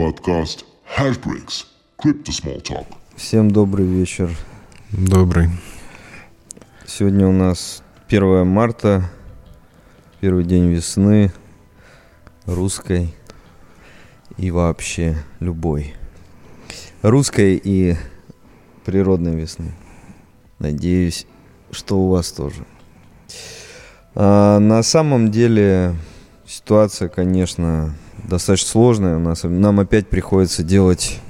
Подкаст Hashbricks. Crypto Small Talk. Всем добрый вечер. Добрый. Сегодня у нас 1 марта, первый день весны, русской и вообще любой. Русской и природной весны. Надеюсь, что у вас тоже. А, на самом деле ситуация, конечно, достаточно сложная. У нас, нам опять приходится делать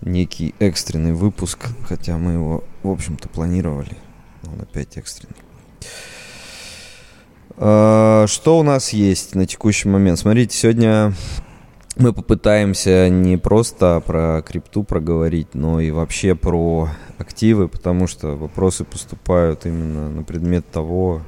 некий экстренный выпуск, хотя мы его, в общем-то, планировали. Он опять экстренный. А, что у нас есть на текущий момент? Смотрите, сегодня мы попытаемся не просто про крипту проговорить, но и вообще про активы, потому что вопросы поступают именно на предмет того,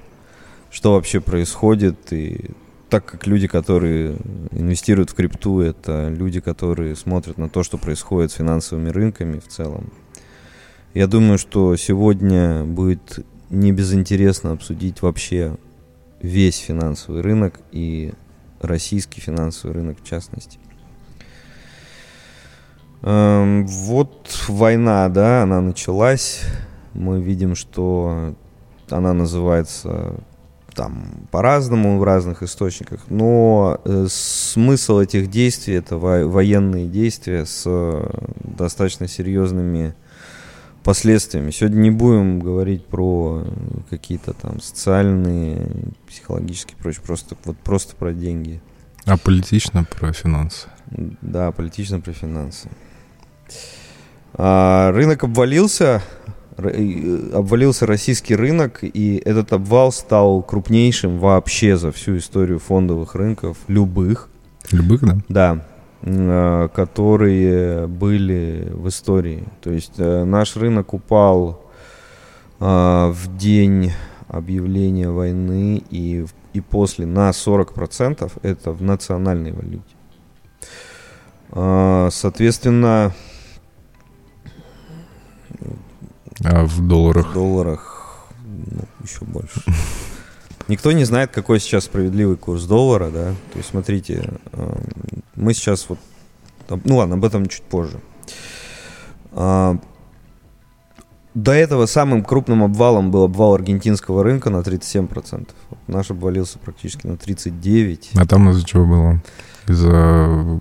что вообще происходит. И так как люди, которые инвестируют в крипту, это люди, которые смотрят на то, что происходит с финансовыми рынками в целом. Я думаю, что сегодня будет не безинтересно обсудить вообще весь финансовый рынок и российский финансовый рынок в частности. Эм, вот война, да, она началась. Мы видим, что она называется там по-разному в разных источниках, но э, смысл этих действий это во- военные действия с э, достаточно серьезными последствиями. Сегодня не будем говорить про какие-то там социальные, психологические, прочее, просто вот просто про деньги. А политично про финансы. Да, политично про финансы. А, рынок обвалился, обвалился российский рынок, и этот обвал стал крупнейшим вообще за всю историю фондовых рынков, любых, Любых, да? да, э, которые были в истории. То есть э, наш рынок упал э, в день объявления войны и, и после на 40%, это в национальной валюте. Соответственно, А в в долларах. долларах ну, еще больше. Никто не знает, какой сейчас справедливый курс доллара, да. То есть, смотрите, эм, мы сейчас вот, ну ладно, об этом чуть позже. А, До этого самым крупным обвалом был обвал аргентинского рынка на 37%. Вот наш обвалился практически на 39%. А там из-за чего было? Из-за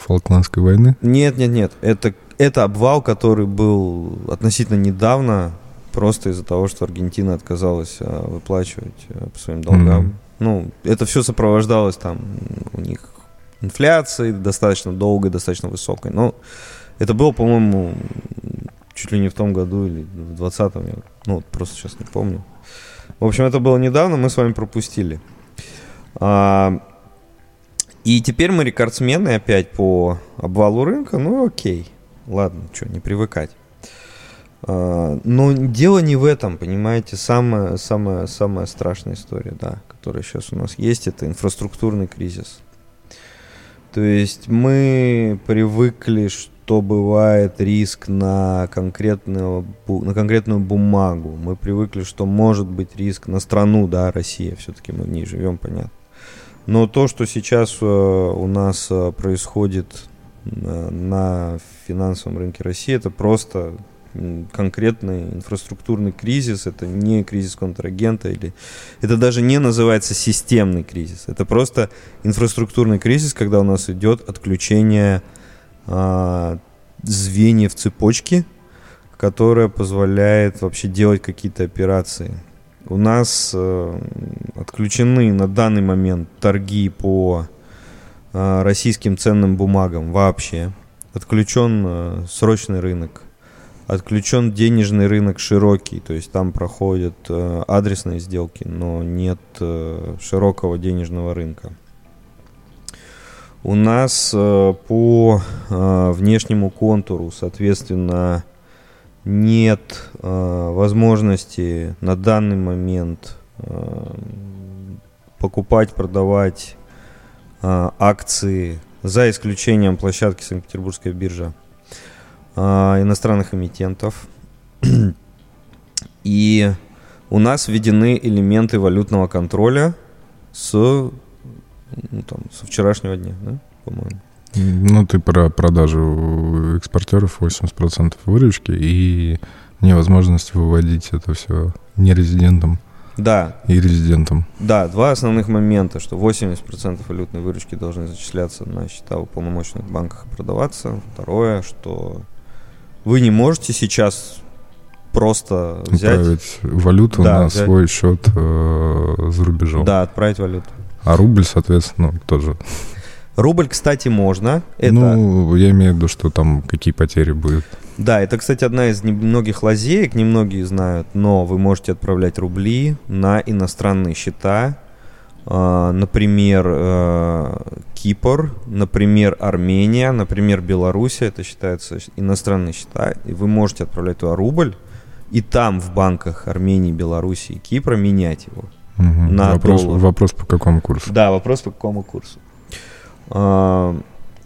Фолкландской войны? Нет, нет, нет. Это, это обвал, который был относительно недавно, просто из-за того, что Аргентина отказалась а, выплачивать а, по своим долгам. Мгм. Ну, это все сопровождалось там у них инфляцией достаточно долгой, достаточно высокой. Но это было, по-моему, чуть ли не в том году или в 20-м. я, Ну, вот просто сейчас не помню. В общем, это было недавно, мы с вами пропустили. А, и теперь мы рекордсмены опять по обвалу рынка. Ну, окей. Ладно, что, не привыкать. А, но дело не в этом, понимаете, самая, самая, самая страшная история, да, которая сейчас у нас есть, это инфраструктурный кризис. То есть мы привыкли, что бывает риск на, конкретную, на конкретную бумагу. Мы привыкли, что может быть риск на страну, да, Россия, все-таки мы в ней живем, понятно. Но то, что сейчас э, у нас э, происходит на финансовом рынке России, это просто конкретный инфраструктурный кризис, это не кризис контрагента, или это даже не называется системный кризис, это просто инфраструктурный кризис, когда у нас идет отключение а, звеньев цепочки, которая позволяет вообще делать какие-то операции. У нас э, отключены на данный момент торги по э, российским ценным бумагам вообще. Отключен э, срочный рынок. Отключен денежный рынок широкий, то есть там проходят э, адресные сделки, но нет э, широкого денежного рынка. У нас э, по э, внешнему контуру, соответственно, нет э, возможности на данный момент э, покупать, продавать э, акции за исключением площадки Санкт-Петербургская биржа э, иностранных эмитентов. И у нас введены элементы валютного контроля с, ну, там, со вчерашнего дня, да, по-моему. Ну, ты про продажу экспортеров 80% выручки и невозможность выводить это все нерезидентам Да, и резидентам. да, два основных момента, что 80% валютной выручки должны зачисляться на счета в уполномоченных банках и продаваться. Второе, что вы не можете сейчас просто взять, Отправить валюту Да, на взять. свой счет э, за рубежом. да, отправить валюту. А рубль, соответственно, ну, тоже. Рубль, кстати, можно. Это, Ну, я имею в виду, что там какие потери будут. Да, это, кстати, одна из немногих лазеек, немногие знают, но вы можете отправлять рубли на иностранные счета, А, например, э, Кипр, например, Армения, например, Белоруссия, это считается иностранные счета, и вы можете отправлять туда рубль, и там в банках Армении, Белоруссии, Кипра менять его. Мгм. На вопрос, доллар. вопрос по какому курсу? Да, вопрос по какому курсу.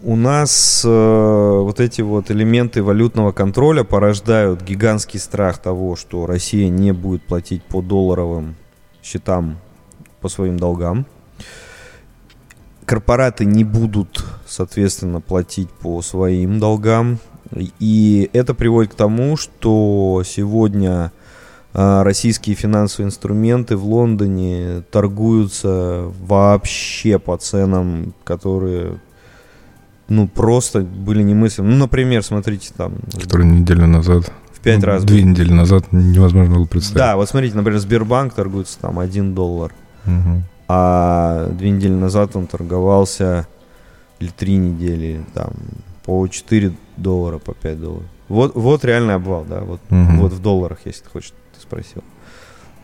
У нас э, вот эти вот элементы валютного контроля порождают гигантский страх того, что Россия не будет платить по долларовым счетам по своим долгам. Корпораты не будут, соответственно, платить по своим долгам. И это приводит к тому, что сегодня а, российские финансовые инструменты в Лондоне торгуются вообще по ценам, которые ну просто были немыслимы. Ну, например, смотрите, там Который неделю назад, в пять ну, раз. две был. недели назад невозможно было представить. Да, вот смотрите, например, Сбербанк торгуется там 1 доллар, Мгм. а две недели назад он торговался или три недели там по 4 доллара, по 5 долларов. Вот, вот реальный обвал, да, вот, Мгм. вот в долларах, если ты хочешь, ты спросил.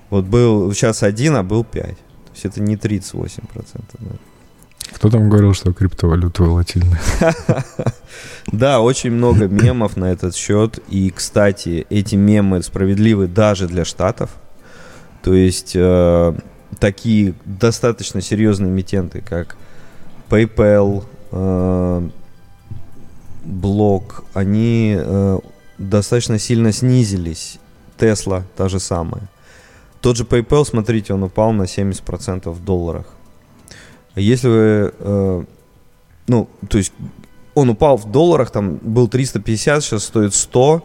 Вот был сейчас один, а был 5. То есть это не 38%. Да. Кто там говорил, что криптовалюта волатильная? Да, очень много мемов на этот счет. И, кстати, эти мемы справедливы даже для штатов. То есть э, такие достаточно серьезные эмитенты, как PayPal, э, Block, они э, достаточно сильно снизились. Tesla та же самая. Тот же PayPal, смотрите, он упал на 70% в долларах. Если вы, э, ну, то есть он упал в долларах, там был 350, сейчас стоит 100.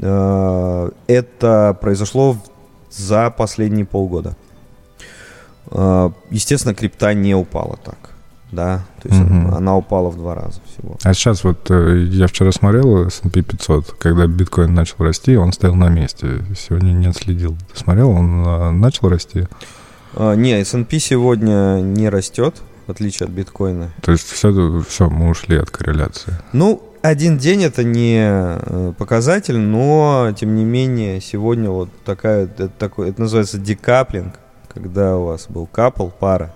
Э, Это произошло за последние полгода. Э, Естественно, крипта не упала так, да, то есть Мгм. она упала в два раза всего. А сейчас вот э, я вчера смотрел S&P 500, когда биткоин начал расти, он стоял на месте. Сегодня не отследил. Ты смотрел, он э, начал расти? А, Не, S&P сегодня не растет, в отличие от биткоина. То есть все, все, мы ушли от корреляции. Ну, один день это не э, показатель, но тем не менее сегодня вот такая, это, такой, это называется декаплинг, когда у вас был капл, пара,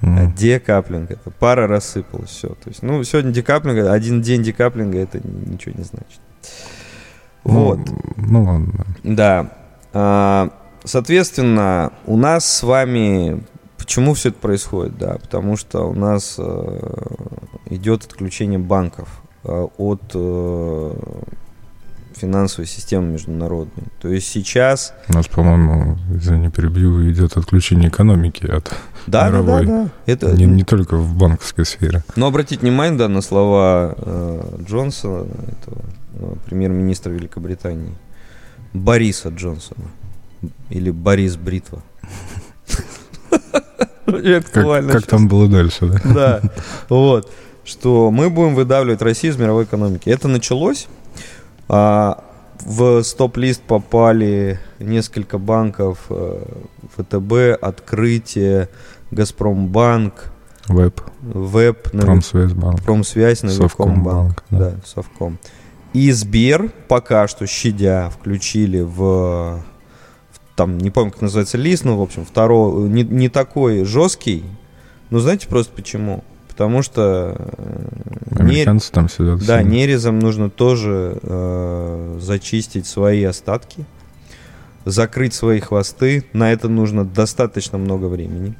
а Мгм. декаплинг это пара рассыпалась, все. То есть, ну, сегодня декаплинг, один день декаплинга это ничего не значит. Ну, Вот. Ну, ладно. Да. А, Соответственно, у нас с вами... Почему все это происходит? Да, потому что у нас э, идет отключение банков э, от э, финансовой системы международной. То есть сейчас... У нас, по-моему, извини, перебью, идет отключение экономики от Да, да, да, Мировой. да. Это, не, не только в банковской сфере. Но обратите внимание, да, на слова э, Джонсона, этого, премьер-министра Великобритании, Бориса Джонсона. Или Борис Бритва. Как, актуально как там было дальше, да? Да, вот. Что мы будем выдавливать Россию из мировой экономики. Это началось. а, в стоп-лист попали несколько банков. э, ВТБ, Открытие, Газпромбанк, Веб, Веб, Промсвязьбанк. Промсвязь. Совкомбанк, да. Да, Совком. И Сбер пока что, щадя, включили в там, не помню, как называется лист, но, в общем, второй, не, не такой жесткий. Ну, знаете просто почему? Потому что э, не, Американцы там сидят. да, все. нерезом нужно тоже э, зачистить свои остатки, закрыть свои хвосты. На это нужно достаточно много времени.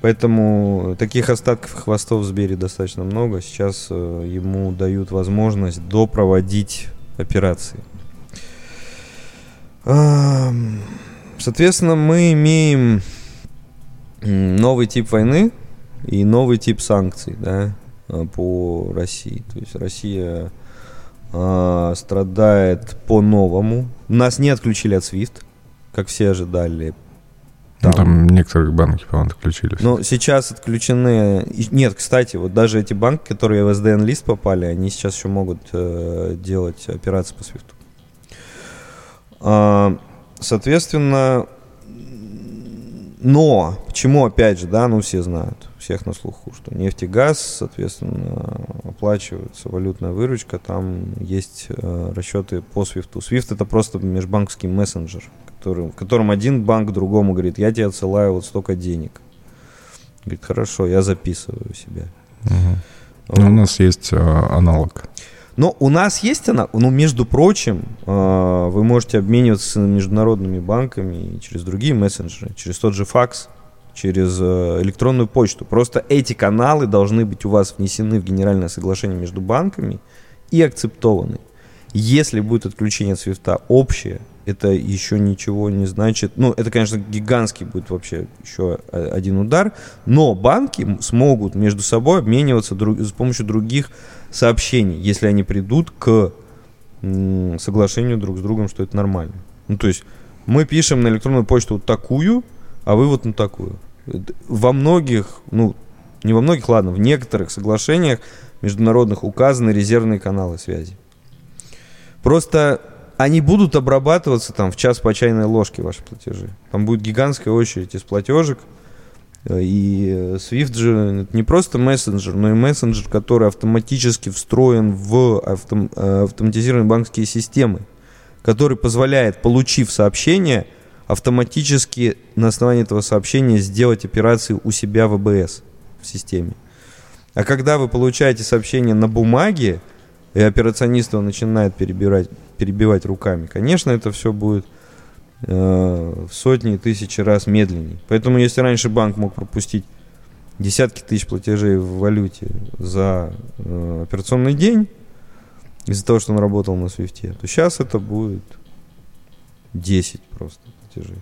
Поэтому таких остатков и хвостов в Сбере достаточно много. Сейчас э, ему дают возможность допроводить операции. Соответственно, мы имеем новый тип войны и новый тип санкций. Да? э, по России. То есть Россия э, страдает по-новому. Нас не отключили от SWIFT, как все ожидали. Там, ну, там некоторые банки, по-моему, отключились. Но сейчас отключены... Нет, кстати, вот даже эти банки, которые в SDN-лист попали, они сейчас еще могут э, делать операции по SWIFT. Соответственно, но почему, опять же, да, ну все знают, всех на слуху, что нефть и газ, соответственно, оплачивается валютная выручка, там есть э, расчеты по SWIFT. SWIFT это просто межбанковский мессенджер, который, в котором один банк другому говорит, я тебе отсылаю вот столько денег. Говорит, хорошо, я записываю себя. Угу. Вот. у нас есть э, аналог. Но у нас есть она, ну, между прочим, э, вы можете обмениваться с международными банками через другие мессенджеры, через тот же факс, через э, электронную почту. Просто эти каналы должны быть у вас внесены в генеральное соглашение между банками и акцептованы. Если будет отключение свифта общее, это еще ничего не значит. Ну, это, конечно, гигантский будет вообще еще один удар, но банки смогут между собой обмениваться друг, с помощью других сообщений, если они придут к соглашению друг с другом, что это нормально. Ну, то есть мы пишем на электронную почту вот такую, а вы вот на такую. Во многих, ну, не во многих, ладно, в некоторых соглашениях международных указаны резервные каналы связи. Просто они будут обрабатываться там в час по чайной ложке ваши платежи. Там будет гигантская очередь из платежек, и Swift же не просто мессенджер, но и мессенджер, который автоматически встроен в автом, э, автоматизированные банковские системы, который позволяет, получив сообщение, автоматически на основании этого сообщения сделать операции у себя в АБС в системе. А когда вы получаете сообщение на бумаге, и операционист его начинает перебирать, перебивать руками, конечно, это все будет в сотни и тысячи раз медленнее. Поэтому если раньше банк мог пропустить десятки тысяч платежей в валюте за э, операционный день, из-за того, что он работал на свифте, то сейчас это будет 10 просто платежей,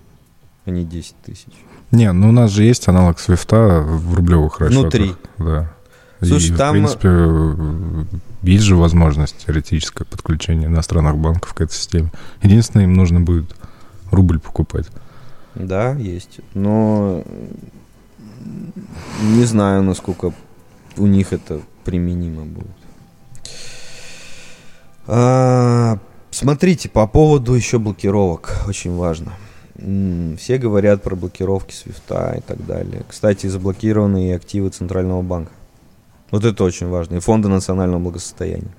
а не 10 тысяч. Не, ну у нас же есть аналог свифта в рублевых расчетах. Внутри. Да. Слушай, и, там... в принципе, есть же возможность теоретическое подключение иностранных банков к этой системе. Единственное, им нужно будет рубль покупать. Да, есть. Но не знаю, насколько у них это применимо будет. А, смотрите, по поводу еще блокировок, очень важно. Все говорят про блокировки свифта и так далее. Кстати, заблокированы и активы Центрального банка. Вот это очень важно. И фонды национального благосостояния.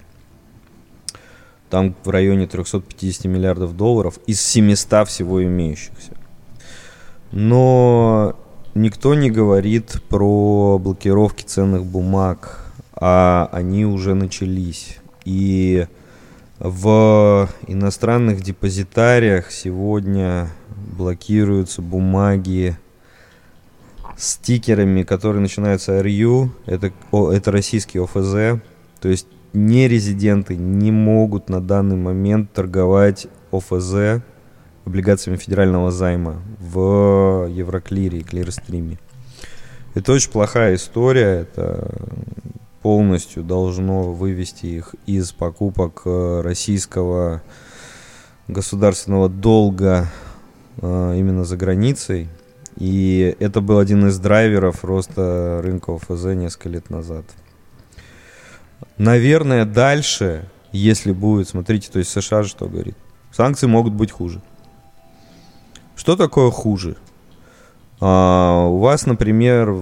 Там в районе 350 миллиардов долларов из 700 всего имеющихся. Но никто не говорит про блокировки ценных бумаг, а они уже начались. И в иностранных депозитариях сегодня блокируются бумаги с стикерами, которые начинаются RU, это, это российский ОФЗ, то есть нерезиденты не могут на данный момент торговать ОФЗ облигациями федерального займа в Евроклире и Клирстриме. Это очень плохая история, это полностью должно вывести их из покупок э, российского государственного долга э, именно за границей. И это был один из драйверов роста рынка ОФЗ несколько лет назад. Наверное, дальше, если будет, смотрите, то есть США что говорит, санкции могут быть хуже. Что такое хуже? А, у вас, например,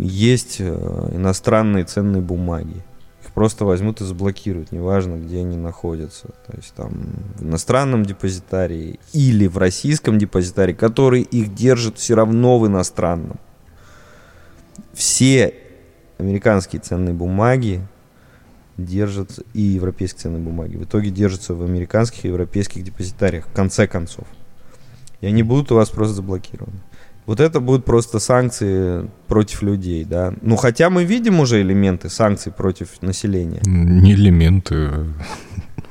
есть э, иностранные ценные бумаги. Их просто возьмут и заблокируют, неважно, где они находятся. То есть там в иностранном депозитарии или в российском депозитарии, который их держит все равно в иностранном. Все американские ценные бумаги держатся и европейские ценные бумаги. В итоге держатся в американских и европейских депозитариях, в конце концов. И они будут у вас просто заблокированы. Вот это будут просто санкции против людей, да. Ну, хотя мы видим уже элементы санкций против населения. Не элементы.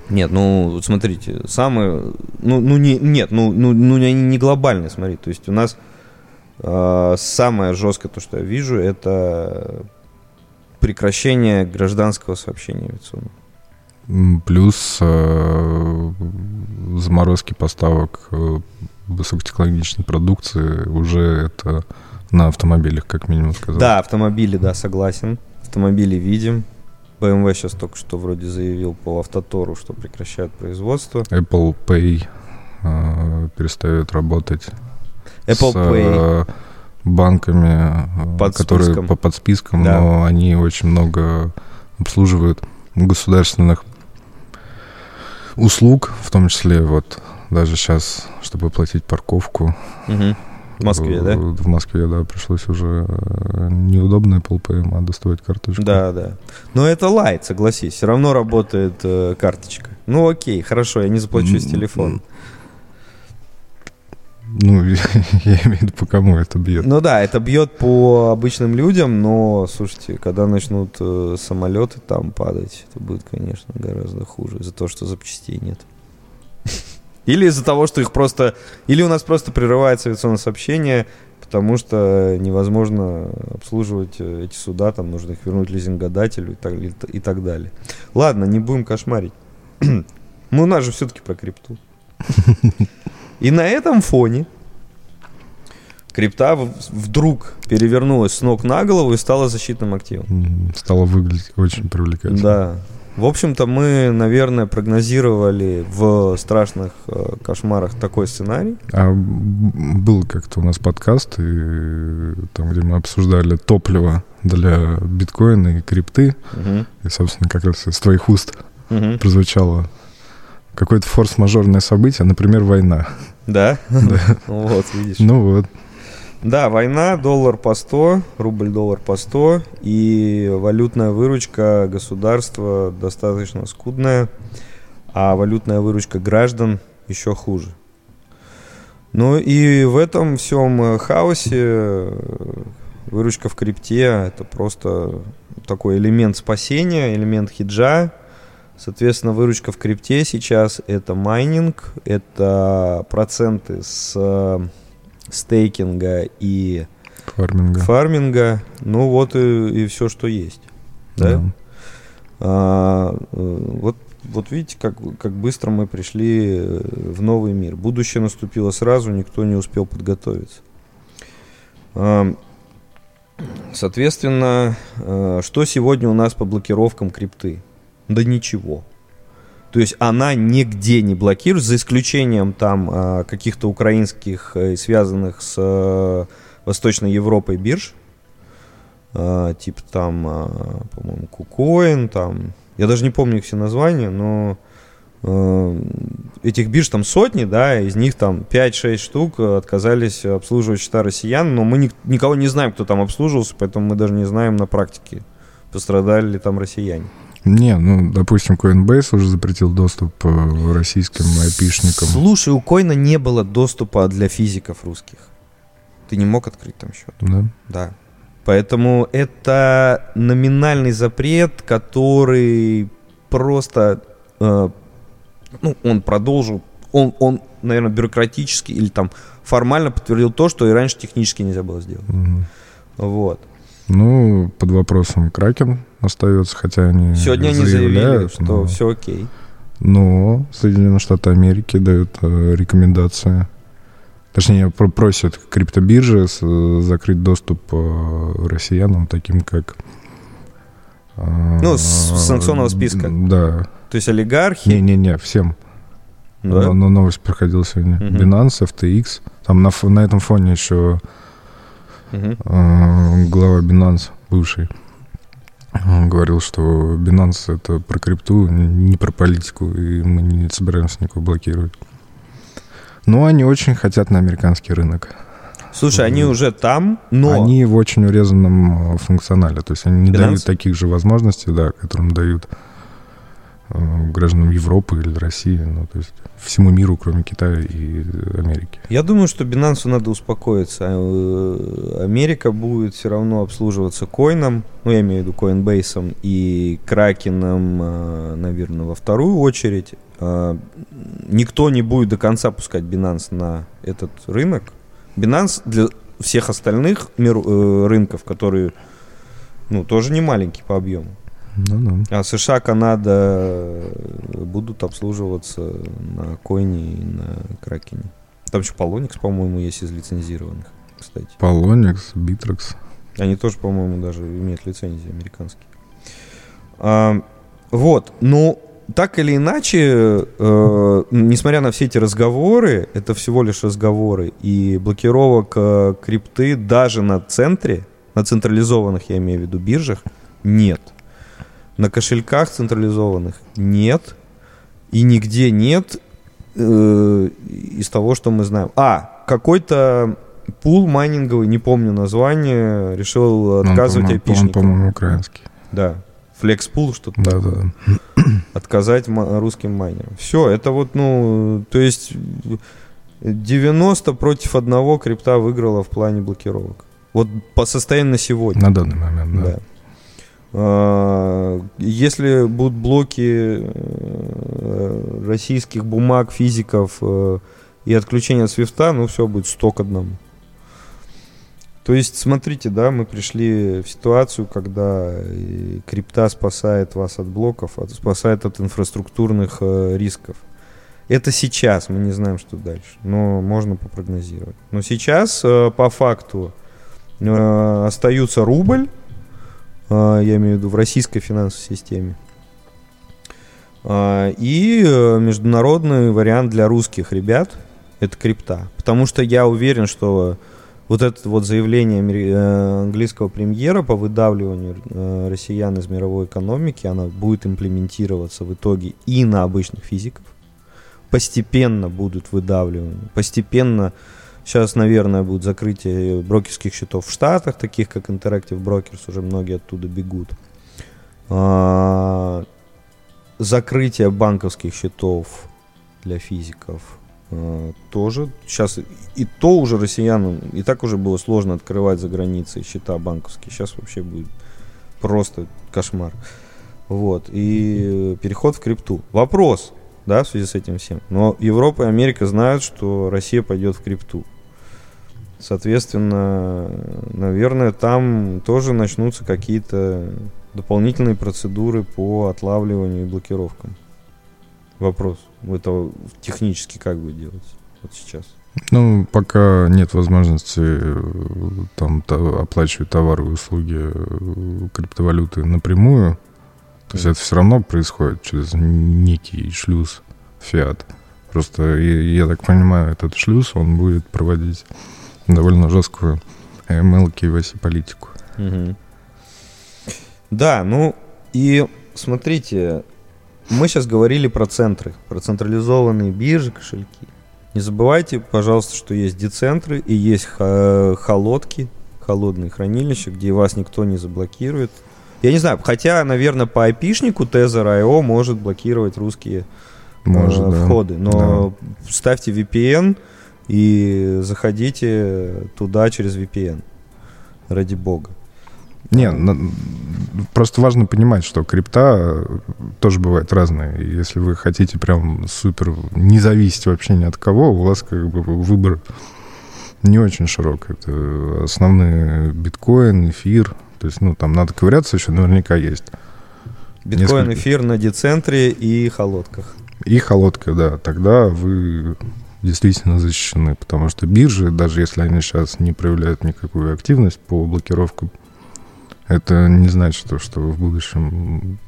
Нет, ну, смотрите, самые, ну, ну не, нет, ну, ну, ну они не глобальные, смотри. То есть у нас э, самое жесткое, то, что я вижу, это прекращение гражданского сообщения авиационного. Плюс э, заморозки поставок э, высокотехнологичной продукции уже это на автомобилях, как минимум сказал. Да, автомобили, да, согласен. Автомобили видим. BMW сейчас только что вроде заявил по автотору, что прекращают производство. Apple Pay э, перестает работать Apple с Pay. э, банками, э, Под которые списком. по под списком, Да. но они очень много обслуживают государственных услуг, в том числе вот даже сейчас, чтобы платить парковку. Мгм. В Москве, э, да? В Москве, да, пришлось уже э, неудобно Apple Pay, а доставать карточку. Да, да. Но это лайт, согласись. Все равно работает э, карточка. Ну окей, хорошо, я не заплачу с телефона. Ну, я, имею в виду, по кому это бьет. Ну да, это бьет по обычным людям, но, слушайте, когда начнут э, самолеты там падать, это будет, конечно, гораздо хуже из-за того, что запчастей нет. Или из-за того, что их просто... Или у нас просто прерывается авиационное сообщение, потому что невозможно обслуживать э, эти суда, там нужно их вернуть лизингодателю и так, и так далее. Ладно, не будем кошмарить. Мы у нас же все-таки про крипту. И на этом фоне крипта вдруг перевернулась с ног на голову и стала защитным активом. М, Стало выглядеть очень привлекательно. Да. В общем-то, мы, наверное, прогнозировали в страшных э, кошмарах такой сценарий. А был как-то у нас подкаст, и там, где мы обсуждали топливо для биткоина и крипты, Мгм. и, собственно, как раз из твоих уст Мгм. прозвучало какое-то форс-мажорное событие, например, война. Да? Вот, видишь. Ну вот, Да, война, доллар по 100, рубль-доллар по 100, и валютная выручка государства достаточно скудная, а валютная выручка граждан еще хуже. Ну и в этом всем э, хаосе э, выручка в крипте это просто такой элемент спасения, элемент хеджа. Соответственно, выручка в крипте сейчас это майнинг, это проценты с э, стейкинга и фарминга. фарминга. Ну вот и, все, что есть. Да? А, э, вот, вот видите, как, как быстро мы пришли э, в новый мир. Будущее наступило сразу, никто не успел подготовиться. А, Соответственно, что сегодня у нас по блокировкам крипты? Да ничего. То есть она нигде не блокируется, за исключением там а, каких-то украинских, э, связанных с э, Восточной Европой бирж. А, типа там, а, по-моему, Кукоин, там. Я даже не помню их все названия, но э, этих бирж там сотни, да, из них там 5-6 штук отказались обслуживать счета россиян, но мы ни- никого не знаем, кто там обслуживался, поэтому мы даже не знаем на практике, пострадали ли там россияне. Не, ну, допустим, Coinbase уже запретил доступ э, российским айпишникам. Слушай, у Койна не было доступа для физиков русских. Ты не мог открыть там счет. Да? Да. Поэтому это номинальный запрет, который просто, э, ну, он продолжил, он, он, наверное, бюрократически или там формально подтвердил то, что и раньше технически нельзя было сделать. Мгм. Вот. Ну, под вопросом Кракен остается, хотя они Сегодня они заявили, что но- все окей. Но Соединенные Штаты Америки дают э, рекомендации. Точнее, про- просят криптобиржи э, закрыть доступ э, россиянам, таким как... Ну, с- санкционного списка. Да. То есть олигархи. Не-не-не, всем. да? Но, но новость проходила сегодня. Мгм. Binance, FTX. Там на, на этом фоне еще Э, глава Binance, бывший, он говорил, что Binance это про крипту, не про политику, и мы не собираемся никого блокировать. Но они очень хотят на американский рынок. Слушай, они уже там, но... Они в очень урезанном э, функционале. То есть они не Binance? дают таких же возможностей, да, которым дают гражданам Европы или России. Ну, то есть всему миру, кроме Китая и Америки. Я думаю, что Binance надо успокоиться. Э, Америка будет все равно обслуживаться коином, ну, я имею в виду Coinbase и Кракеном, наверное, во вторую очередь. Э, Никто не будет до конца пускать Binance на этот рынок. Binance для всех остальных мир- э, рынков, которые Ну, тоже не маленький по объему. Ну да. А США, Канада э, будут обслуживаться на Койне и на Кракене. Там еще Полоникс, по-моему, есть из лицензированных, кстати. Полоникс, Битрекс. Они тоже, по-моему, даже имеют лицензии американские. А, вот, ну, так или иначе, э, несмотря на все эти разговоры, это всего лишь разговоры, и блокировок э, крипты даже на центре, на централизованных, я имею в виду, биржах, нет. На кошельках централизованных нет. И нигде нет э, из того, что мы знаем. А, какой-то пул майнинговый, не помню название, решил Он, отказывать по-моему, Он, айпишникам. по-моему, украинский. Да. Флекспул, что-то Да, да. отказать русским майнерам. Все, это вот, ну, то есть 90 против одного крипта выиграла в плане блокировок. Вот по состоянию на сегодня. На данный момент, да. Да. Если будут блоки э, российских бумаг, физиков э, и отключение от свифта, ну все будет 100 к одному. То есть, смотрите, да, мы пришли в ситуацию, когда крипта спасает вас от блоков, спасает от инфраструктурных э, рисков. Это сейчас, мы не знаем, что дальше, но можно попрогнозировать. Но сейчас, по факту, остаются рубль, я имею в виду в российской финансовой системе. А, И э, международный вариант для русских ребят это крипта. Потому что я уверен, что вот это вот заявление э, английского премьера по выдавливанию э, россиян из мировой экономики, она будет имплементироваться в итоге и на обычных физиков. Постепенно будут выдавливания. Постепенно Сейчас, наверное, будет закрытие брокерских счетов в Штатах, таких как Interactive Brokers, уже многие оттуда бегут. А, Закрытие банковских счетов для физиков а, тоже. Сейчас и то уже россиянам, и так уже было сложно открывать за границей счета банковские. Сейчас вообще будет просто кошмар. Вот. И переход в крипту. Вопрос, да, в связи с этим всем. Но Европа и Америка знают, что Россия пойдет в крипту. Соответственно, наверное, там тоже начнутся какие-то дополнительные процедуры по отлавливанию и блокировкам. Вопрос. Это технически как будет делаться вот сейчас? Ну, пока нет возможности э, там та- оплачивать товары и услуги э, криптовалюты напрямую, то есть это все равно происходит через некий шлюз фиат. Просто, я, я так понимаю, этот шлюз, он будет проводить довольно жесткую ML KYC политику. Мгм. Да, ну и смотрите, мы сейчас говорили про центры, про централизованные биржи, кошельки. Не забывайте, пожалуйста, что есть децентры и есть холодки, холодные хранилища, где вас никто не заблокирует. Я не знаю, хотя, наверное, по айпишнику Tether.io может блокировать русские Может, э, да. входы. Но ставьте VPN и заходите туда через VPN. Ради бога. Не, просто важно понимать, что крипта э, тоже бывает разная. Если вы хотите прям супер не зависеть вообще ни от кого, у вас как бы выбор не очень широк. Это основные биткоин, эфир. То есть, ну, там надо ковыряться еще, наверняка есть. Биткоин, Несколько. эфир на децентре и холодках. И холодка, да. Тогда вы действительно защищены, потому что биржи, даже если они сейчас не проявляют никакую активность по блокировкам, это не значит, что- в будущем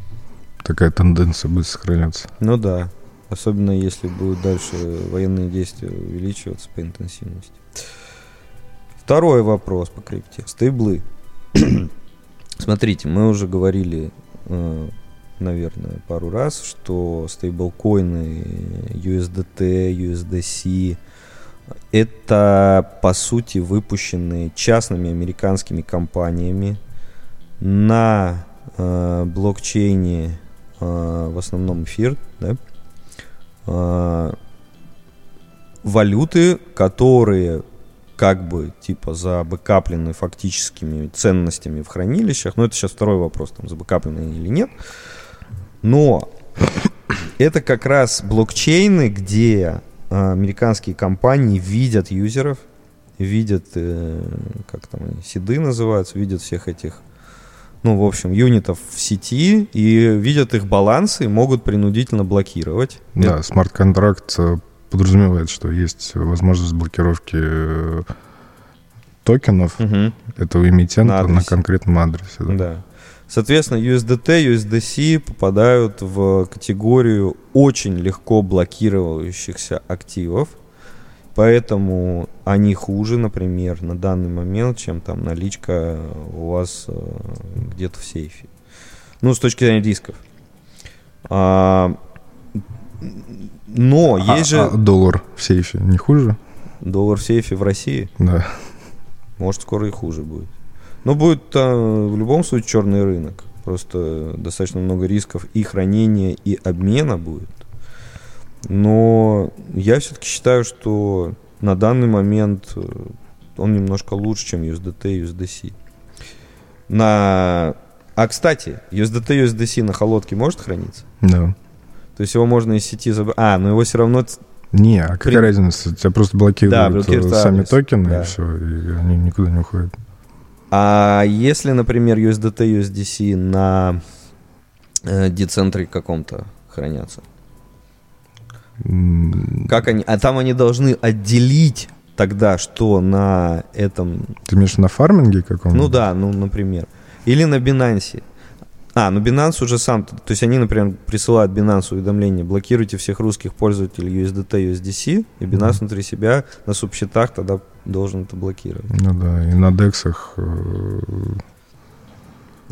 такая тенденция будет сохраняться. Ну да. Особенно если будут дальше военные действия увеличиваться по интенсивности. Второй вопрос по крипте. Стейблы. Смотрите, мы уже говорили, э, наверное, пару раз, что стейблкоины USDT, USDC это, по сути, выпущенные частными американскими компаниями на э, блокчейне э, в основном эфир, да, э, валюты, которые как бы типа забэкаплены фактическими ценностями в хранилищах. Но это сейчас второй вопрос, там забэкаплены или нет. Но это как раз блокчейны, где а, американские компании видят юзеров, видят, э, как там они, седы называются, видят всех этих ну, в общем, юнитов в сети и видят их балансы и могут принудительно блокировать. Да, смарт-контракт э, подразумевает, что есть возможность блокировки э, токенов Мгм. этого эмитента На на, адресе. конкретном адресе. да. Да. Соответственно, USDT, USDC попадают в категорию очень легко блокирующихся активов. Поэтому они хуже, например, на данный момент, чем там наличка у вас э, где-то в сейфе. Ну, с точки зрения рисков. А, но А- есть же а доллар в сейфе не хуже? доллар в сейфе в России. Да. Может, скоро и хуже будет. Но будет э, в любом случае черный рынок. Просто достаточно много рисков и хранения, и обмена будет. Но я все-таки считаю, что на данный момент э, он немножко лучше, чем USDT и USDC. На... А, кстати, USDT и USDC на холодке может храниться? Да. То есть его можно из сети забрать. А, но его все равно... Не, а какая При- разница? Тебя просто блокируют, Да, э, сами адрес. токены, Да. и все, и они никуда не уходят. А если, например, USDT, USDC на э, децентре каком-то хранятся? Как они? А там они должны отделить тогда, что на этом... Ты имеешь на фарминге каком-то? Ну да, ну, например. Или на Binance. А, ну Binance уже сам... То есть они, например, присылают Binance уведомление, блокируйте всех русских пользователей USDT, USDC, и Binance внутри себя на субсчетах тогда должен это блокировать. Ну да, и на дексах... э,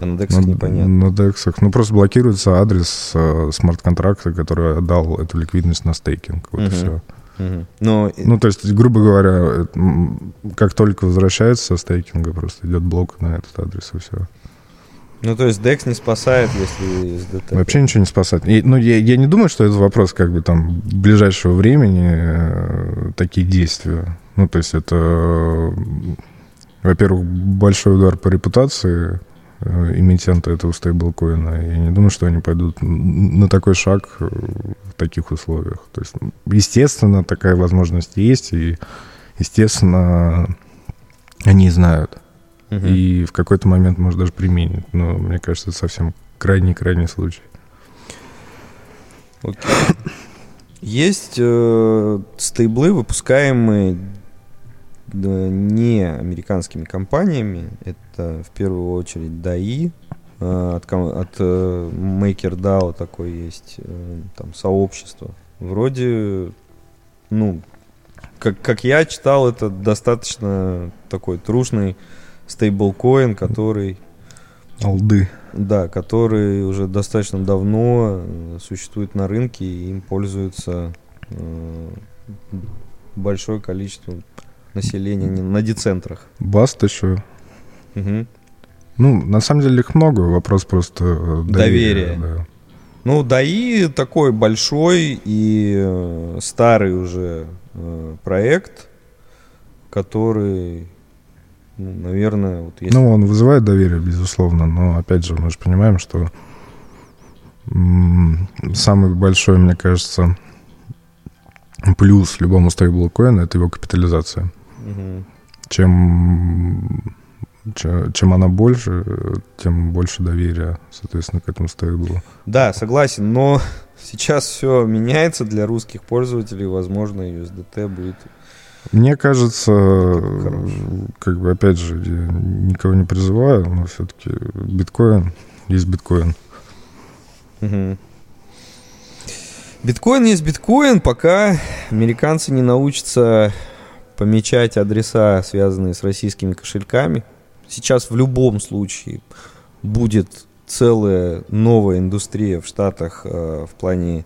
А на DEX на, непонятно. на дексах. Ну, просто блокируется адрес э, смарт-контракта, который отдал эту ликвидность на стейкинг. Вот и Мгм. все. Мгм. Но Ну, то есть, грубо говоря, э, как только возвращается со стейкинга, просто идет блок на этот адрес, и все. Ну, то есть DEX не спасает, если SDT. Вообще ничего не спасает. И, ну, я, я не думаю, что это вопрос как бы там ближайшего времени э, такие действия. Ну, то есть это, э, во-первых, большой удар по репутации э, этого стейблкоина. Я не думаю, что они пойдут на такой шаг э, в таких условиях. То есть, естественно, такая возможность есть, и, естественно, они знают. Мгм. И в какой-то момент, может, даже применит. Но мне кажется, это совсем крайний-крайний случай. Окей. Есть э, стейблы, выпускаемые да, не американскими компаниями. Это в первую очередь DAI. э, от, от э, MakerDAO такое есть э, там сообщество. Вроде, ну, как, как я читал, это достаточно такой трушный стейблкоин, который Алды. да, который уже достаточно давно э, существует на рынке, и им пользуется э, большое количество населения на децентрах. Баст еще. Мгм. Ну, на самом деле их много. Вопрос просто э, доверия. Доверие. да. Ну, ДАИ такой большой и э, старый уже проект, который, ну, наверное, вот если... Ну, он вызывает доверие, безусловно, но, опять же, мы же понимаем, что самый большой, мне кажется, плюс любому стейблкоину — это его капитализация. Мгм. Чем, че- чем она больше, тем больше доверия, соответственно, к этому стейблу. Да, согласен, но сейчас все меняется для русских пользователей, возможно, USDT будет Мне кажется, Хорош. как бы, опять же, я никого не призываю, но все-таки биткоин есть биткоин. Мгм. Биткоин есть биткоин, пока американцы не научатся помечать адреса, связанные с российскими кошельками. Сейчас в любом случае будет целая новая индустрия в Штатах э, в плане э,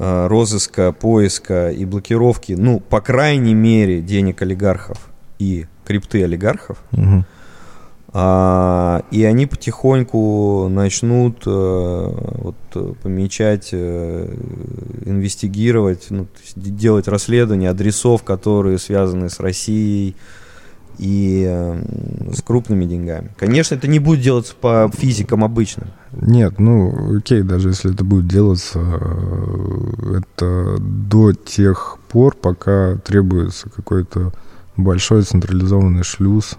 розыска, поиска и блокировки, ну, по крайней мере, денег олигархов и крипты олигархов. Мгм. А, и они потихоньку начнут э, вот, э, помечать, э, инвестигировать, ну, делать расследование адресов, которые связаны с Россией и э, с крупными деньгами. Конечно, это не будет делаться по физикам обычным. Нет, ну, окей, даже если это будет делаться, э, это до тех пор, пока требуется какой-то большой централизованный шлюз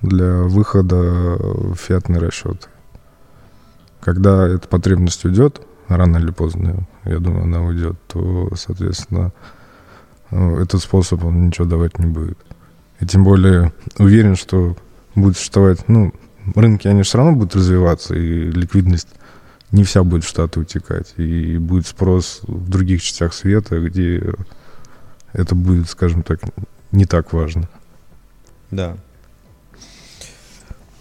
для выхода в фиатный расчет. Когда эта потребность уйдет, рано или поздно, я думаю, она уйдет, то, соответственно, э, этот способ, он ничего давать не будет. И тем более уверен, что будет существовать, ну, рынки, они все равно будут развиваться, и ликвидность не вся будет в Штаты утекать. И будет спрос в других частях света, где это будет, скажем так, не так важно. Да.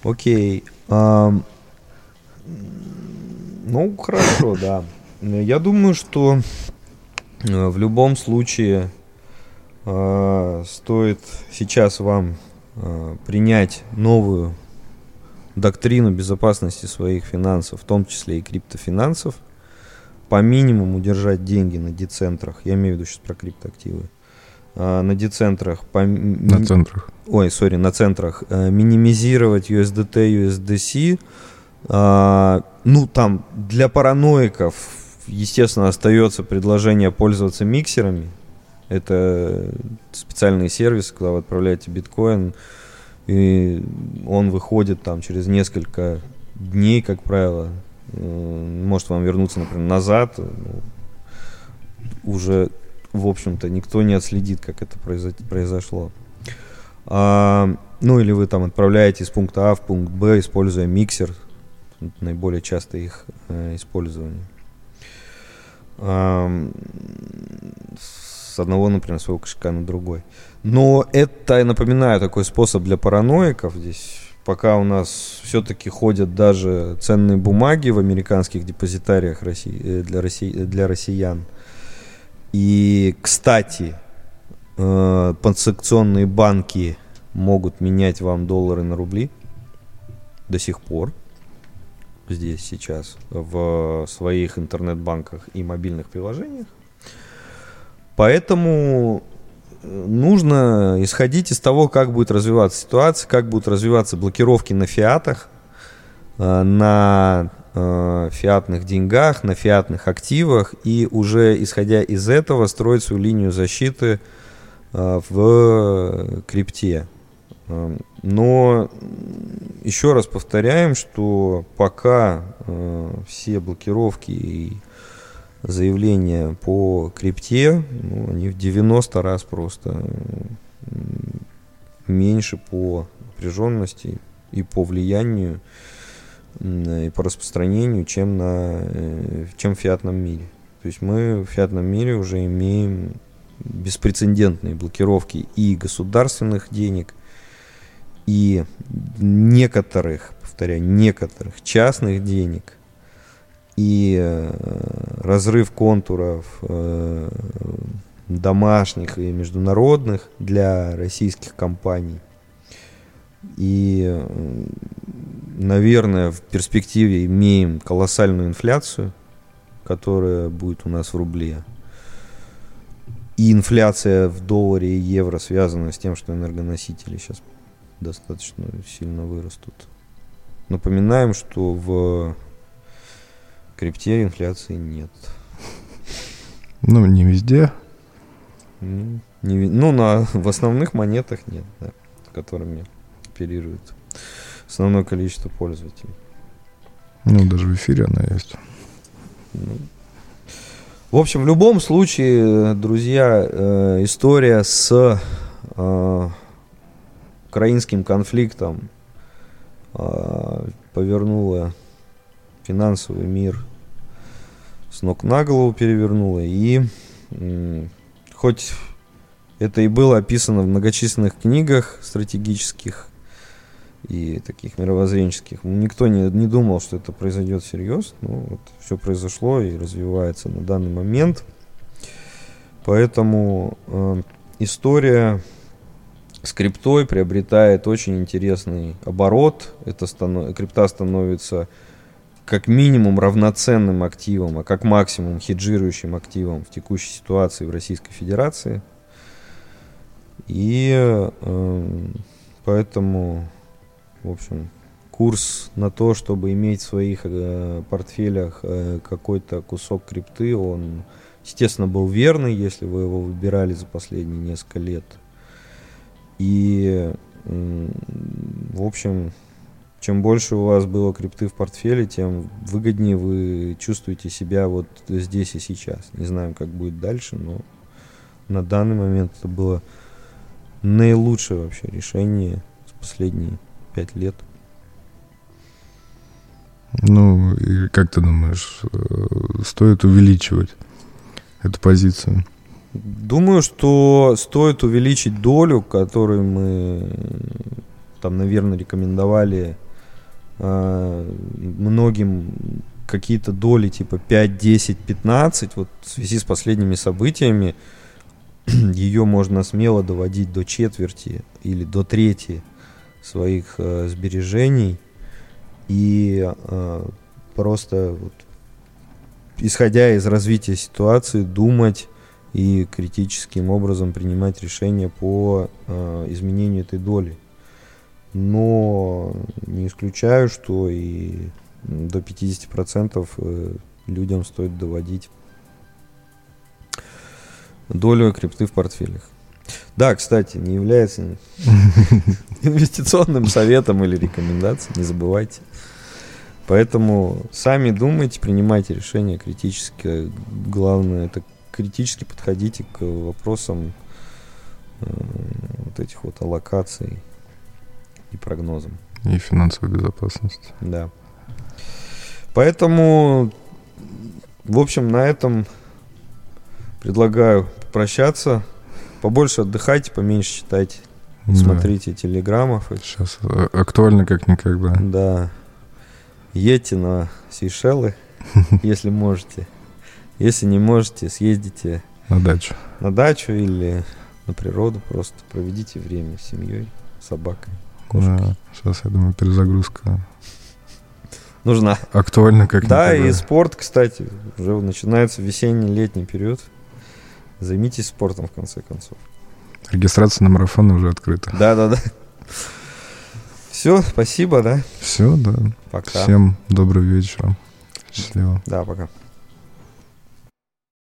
Окей. А, ну, хорошо, да. Я думаю, что э, в любом случае стоит сейчас вам э, принять новую доктрину безопасности своих финансов, в том числе и криптофинансов, по минимуму держать деньги на децентрах, я имею в виду сейчас про криптоактивы, э, на децентрах, по, на центрах. Ой, сори, на центрах, э, минимизировать USDT, USDC, ну там для параноиков, естественно, остается предложение пользоваться миксерами, это специальный сервис, когда вы отправляете биткоин, и он выходит там через несколько дней, как правило, э, может вам вернуться, например, назад, уже, в общем-то, никто не отследит, как это произошло. А, ну, или вы там отправляете из пункта А в пункт Б, используя миксер, наиболее часто их э, использование. А, с одного, например, своего кошелька на другой. Но это, я напоминаю, такой способ для параноиков. Здесь пока у нас все-таки ходят даже ценные бумаги в американских депозитариях России, э, для, России, для россиян. И, кстати, э, подсекционные банки могут менять вам доллары на рубли до сих пор здесь сейчас в своих интернет-банках и мобильных приложениях. Поэтому э, нужно исходить из того, как будет развиваться ситуация, как будут развиваться блокировки на фиатах, э, на э, фиатных деньгах, на фиатных активах, и уже исходя из этого строить свою линию защиты в крипте. Но еще раз повторяем, что пока все блокировки и заявления по крипте, ну, они в 90 раз просто меньше по напряженности и по влиянию и по распространению, чем, на, э, чем в фиатном мире. То есть мы в фиатном мире уже имеем беспрецедентные блокировки и государственных денег, и некоторых, повторяю, некоторых частных денег, и э, разрыв контуров э, домашних и международных для российских компаний. И, э, наверное, в перспективе имеем колоссальную инфляцию, которая будет у нас в рубле. И инфляция в долларе и евро связана с тем, что энергоносители сейчас достаточно сильно вырастут. Напоминаем, что в крипте инфляции нет. Ну, не везде. Не, ну на, в основных монетах нет, да, которыми оперирует основное количество пользователей. Ну, даже в эфире она есть. Ну. В общем, в любом случае, друзья, э, история с э, украинским конфликтом э, повернула финансовый мир с ног на голову перевернула. И хоть это и было описано в многочисленных книгах стратегических и таких мировоззренческих, никто не, не думал, что это произойдет всерьез. Ну, вот все произошло и развивается на данный момент. Поэтому э, история с криптой приобретает очень интересный оборот. Это станов... крипта становится как минимум равноценным активом, а как максимум хеджирующим активом в текущей ситуации в Российской Федерации. И э, поэтому, в общем, курс на то, чтобы иметь в своих э, портфелях э, какой-то кусок крипты, он, естественно, был верный, если вы его выбирали за последние несколько лет. И М, В общем, чем больше у вас было крипты в портфеле, тем выгоднее вы чувствуете себя вот здесь и сейчас. Не знаем, как будет дальше, но на данный момент это было наилучшее вообще решение с последние пять лет. Ну, и как ты думаешь, э, стоит увеличивать эту позицию? Думаю, что стоит увеличить долю, которую мы там, наверное, рекомендовали э, многим какие-то доли типа 5, 10, 15. Вот в связи с последними событиями ее можно смело доводить до четверти или до трети своих э, сбережений и э, просто вот, исходя из развития ситуации думать и критическим образом принимать решения по э, изменению этой доли. Но не исключаю, что и до 50% э, людям стоит доводить долю крипты в портфелях. Да, кстати, не является инвестиционным советом или рекомендацией, не забывайте. Поэтому сами думайте, принимайте решения критически. Главное, это критически подходите к вопросам э, вот этих вот аллокаций и прогнозам. И финансовой безопасности. Да. Поэтому, в общем, на этом предлагаю попрощаться. Побольше отдыхайте, поменьше читайте, Да. смотрите телеграммов. Сейчас э, актуально как никогда. Да. Едьте на Сейшелы, если можете. Если не можете, съездите На дачу. на дачу или на природу, просто проведите время с семьей, с собакой. Кошкой. Да. Сейчас, я думаю, перезагрузка Нужна. актуальна как Да, никогда. и спорт, кстати, уже начинается весенний-летний период. Займитесь спортом, в конце концов. Регистрация на марафон уже открыта. Да-да-да. Все, спасибо, да? Все, да. Пока. Всем доброго вечера. Счастливо. Да, пока.